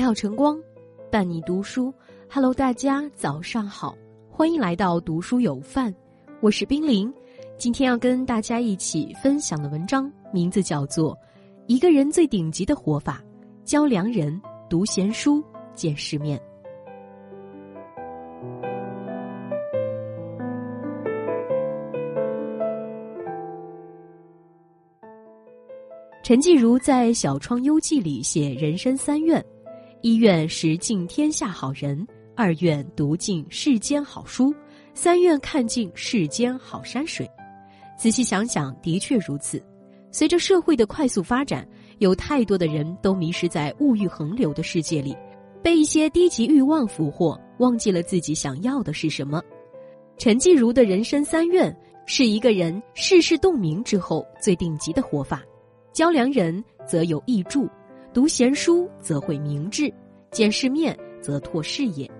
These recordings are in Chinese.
美好晨光，伴你读书。Hello，大家早上好，欢迎来到读书有范，我是冰凌。今天要跟大家一起分享的文章名字叫做《一个人最顶级的活法：教良人读闲书，见世面》。陈继儒在《小窗幽记》里写人生三愿：一愿识尽天下好人，二愿读尽世间好书，三愿看尽世间好山水。仔细想想，的确如此。随着社会的快速发展，有太多的人都迷失在物欲横流的世界里，被一些低级欲望俘获，忘记了自己想要的是什么。陈继儒的人生三愿，是一个人世事洞明之后最顶级的活法。交良人则有益助，读闲书则会明智，见世面则拓视野。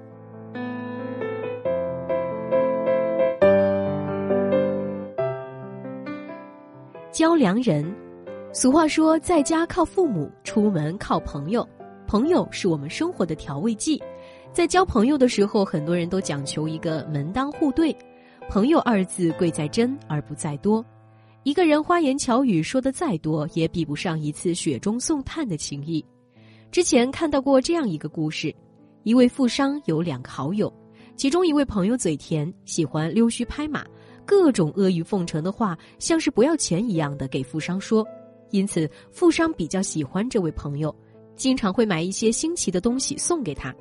交良人，俗话说，在家靠父母，出门靠朋友。朋友是我们生活的调味剂，在交朋友的时候，很多人都讲求一个门当户对。朋友二字贵在真而不在多。一个人花言巧语说的再多，也比不上一次雪中送炭的情谊。之前看到过这样一个故事：一位富商有两个好友，其中一位朋友嘴甜，喜欢溜须拍马，各种阿谀奉承的话，像是不要钱一样的给富商说。因此，富商比较喜欢这位朋友，经常会买一些新奇的东西送给他。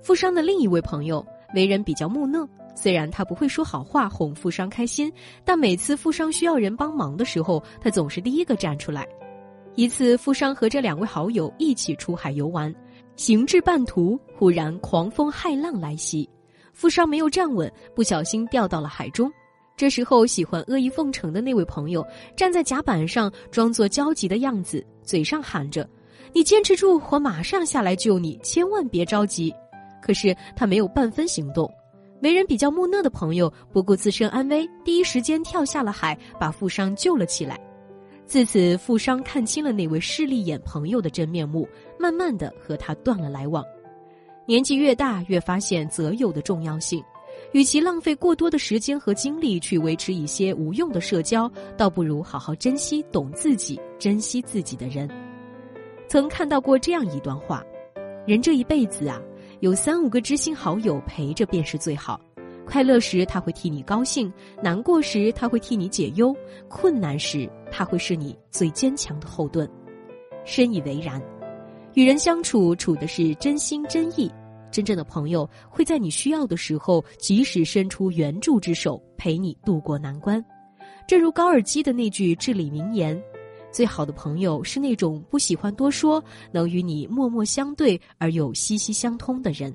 富商的另一位朋友为人比较木讷。虽然他不会说好话哄富商开心，但每次富商需要人帮忙的时候，他总是第一个站出来。一次，富商和这两位好友一起出海游玩，行至半途，忽然狂风骇浪来袭，富商没有站稳，不小心掉到了海中。这时候，喜欢阿谀奉承的那位朋友站在甲板上，装作焦急的样子，嘴上喊着：“你坚持住，我马上下来救你，千万别着急。”可是他没有半分行动。为人比较木讷的朋友不顾自身安危，第一时间跳下了海，把富商救了起来。自此，富商看清了那位势利眼朋友的真面目，慢慢的和他断了来往。年纪越大，越发现择友的重要性。与其浪费过多的时间和精力去维持一些无用的社交，倒不如好好珍惜懂自己、珍惜自己的人。曾看到过这样一段话：人这一辈子啊。有三五个知心好友陪着便是最好，快乐时他会替你高兴，难过时他会替你解忧，困难时他会是你最坚强的后盾。深以为然，与人相处处的是真心真意，真正的朋友会在你需要的时候及时伸出援助之手，陪你渡过难关。正如高尔基的那句至理名言。最好的朋友是那种不喜欢多说，能与你默默相对而又息息相通的人。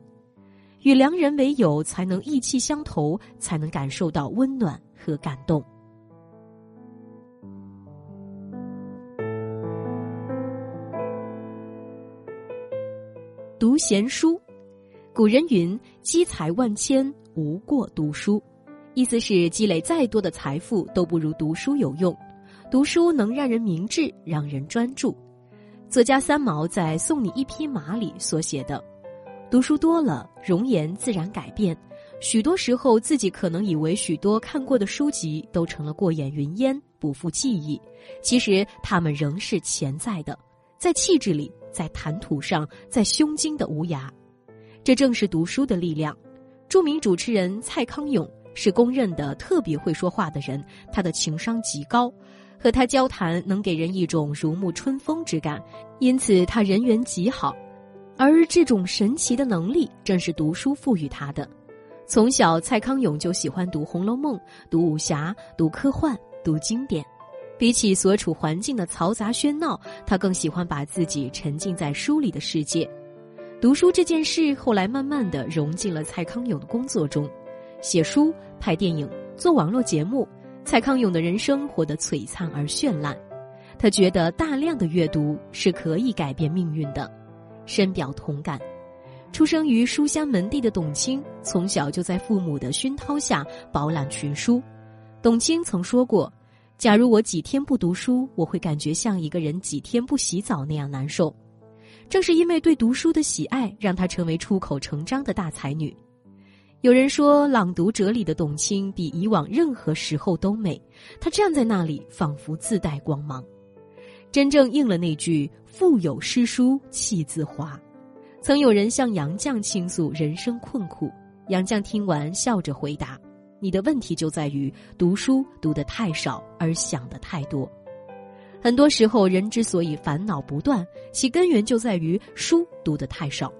与良人为友，才能意气相投，才能感受到温暖和感动。读闲书，古人云：“积财万千，无过读书。”意思是积累再多的财富都不如读书有用。读书能让人明智，让人专注。作家三毛在《送你一匹马》里所写的：“读书多了，容颜自然改变。许多时候，自己可能以为许多看过的书籍都成了过眼云烟，不复记忆。其实，他们仍是潜在的，在气质里，在谈吐上，在胸襟的无涯。这正是读书的力量。”著名主持人蔡康永是公认的特别会说话的人，他的情商极高。和他交谈能给人一种如沐春风之感，因此他人缘极好。而这种神奇的能力正是读书赋予他的。从小，蔡康永就喜欢读《红楼梦》、读武侠、读科幻、读经典。比起所处环境的嘈杂喧闹，他更喜欢把自己沉浸在书里的世界。读书这件事后来慢慢的融进了蔡康永的工作中，写书、拍电影、做网络节目。蔡康永的人生活得璀璨而绚烂，他觉得大量的阅读是可以改变命运的，深表同感。出生于书香门第的董卿，从小就在父母的熏陶下饱览群书。董卿曾说过：“假如我几天不读书，我会感觉像一个人几天不洗澡那样难受。”正是因为对读书的喜爱，让她成为出口成章的大才女。有人说，朗读者里的董卿比以往任何时候都美。她站在那里，仿佛自带光芒，真正应了那句“腹有诗书气自华”。曾有人向杨绛倾诉人生困苦，杨绛听完笑着回答：“你的问题就在于读书读得太少，而想得太多。很多时候，人之所以烦恼不断，其根源就在于书读得太少。”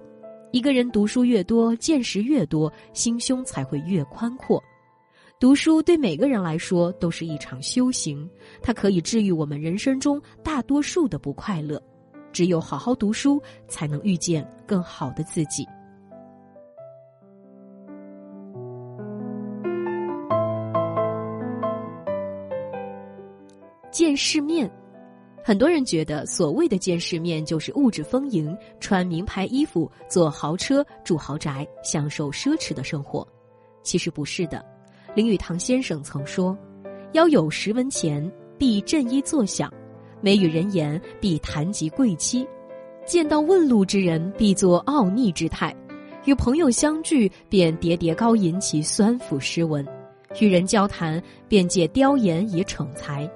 一个人读书越多，见识越多，心胸才会越宽阔。读书对每个人来说都是一场修行，它可以治愈我们人生中大多数的不快乐。只有好好读书，才能遇见更好的自己。见世面。很多人觉得，所谓的见世面就是物质丰盈，穿名牌衣服，坐豪车，住豪宅，享受奢侈的生活。其实不是的。林语堂先生曾说：“腰有十文钱，必振衣作响；美与人言，必谈及贵妻；见到问路之人，必作傲睨之态；与朋友相聚，便喋喋高吟其酸腐诗文；与人交谈，便借雕言以逞才。”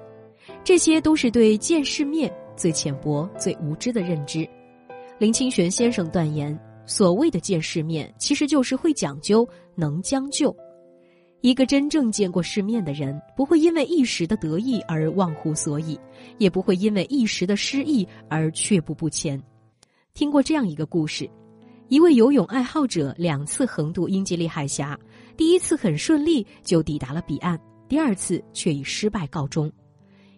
这些都是对见世面最浅薄、最无知的认知。林清玄先生断言，所谓的见世面，其实就是会讲究、能将就。一个真正见过世面的人，不会因为一时的得意而忘乎所以，也不会因为一时的失意而却步不前。听过这样一个故事：一位游泳爱好者两次横渡英吉利海峡，第一次很顺利就抵达了彼岸，第二次却以失败告终。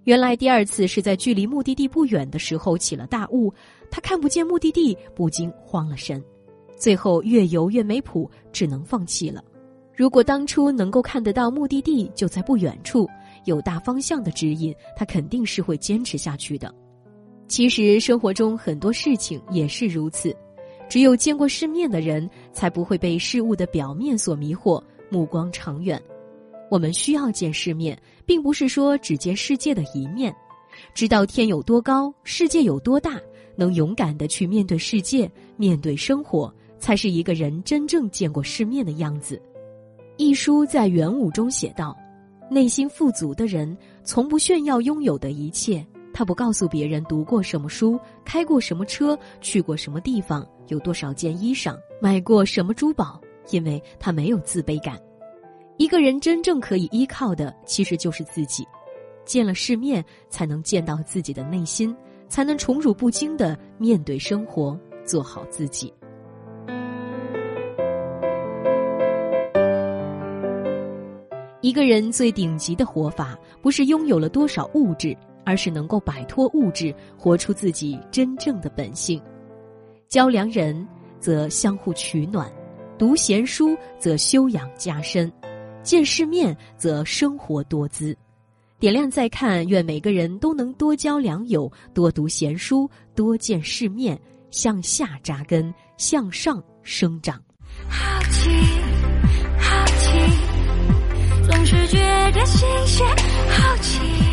原来第二次是在距离目的地不远的时候起了大雾，他看不见目的地，不禁慌了神，最后越游越没谱，只能放弃了。如果当初能够看得到目的地就在不远处，有大方向的指引，他肯定是会坚持下去的。其实生活中很多事情也是如此，只有见过世面的人，才不会被事物的表面所迷惑，目光长远。我们需要见世面，并不是说只见世界的一面，知道天有多高，世界有多大，能勇敢的去面对世界，面对生活，才是一个人真正见过世面的样子。一书在元武中写道：“内心富足的人，从不炫耀拥有的一切，他不告诉别人读过什么书，开过什么车，去过什么地方，有多少件衣裳，买过什么珠宝，因为他没有自卑感。”一个人真正可以依靠的，其实就是自己。见了世面，才能见到自己的内心，才能宠辱不惊的面对生活，做好自己。一个人最顶级的活法，不是拥有了多少物质，而是能够摆脱物质，活出自己真正的本性。交良人，则相互取暖；读闲书，则修养加深。见世面，则生活多姿。点亮再看，愿每个人都能多交良友，多读闲书，多见世面，向下扎根，向上生长。好奇，好奇，总是觉得新鲜，好奇。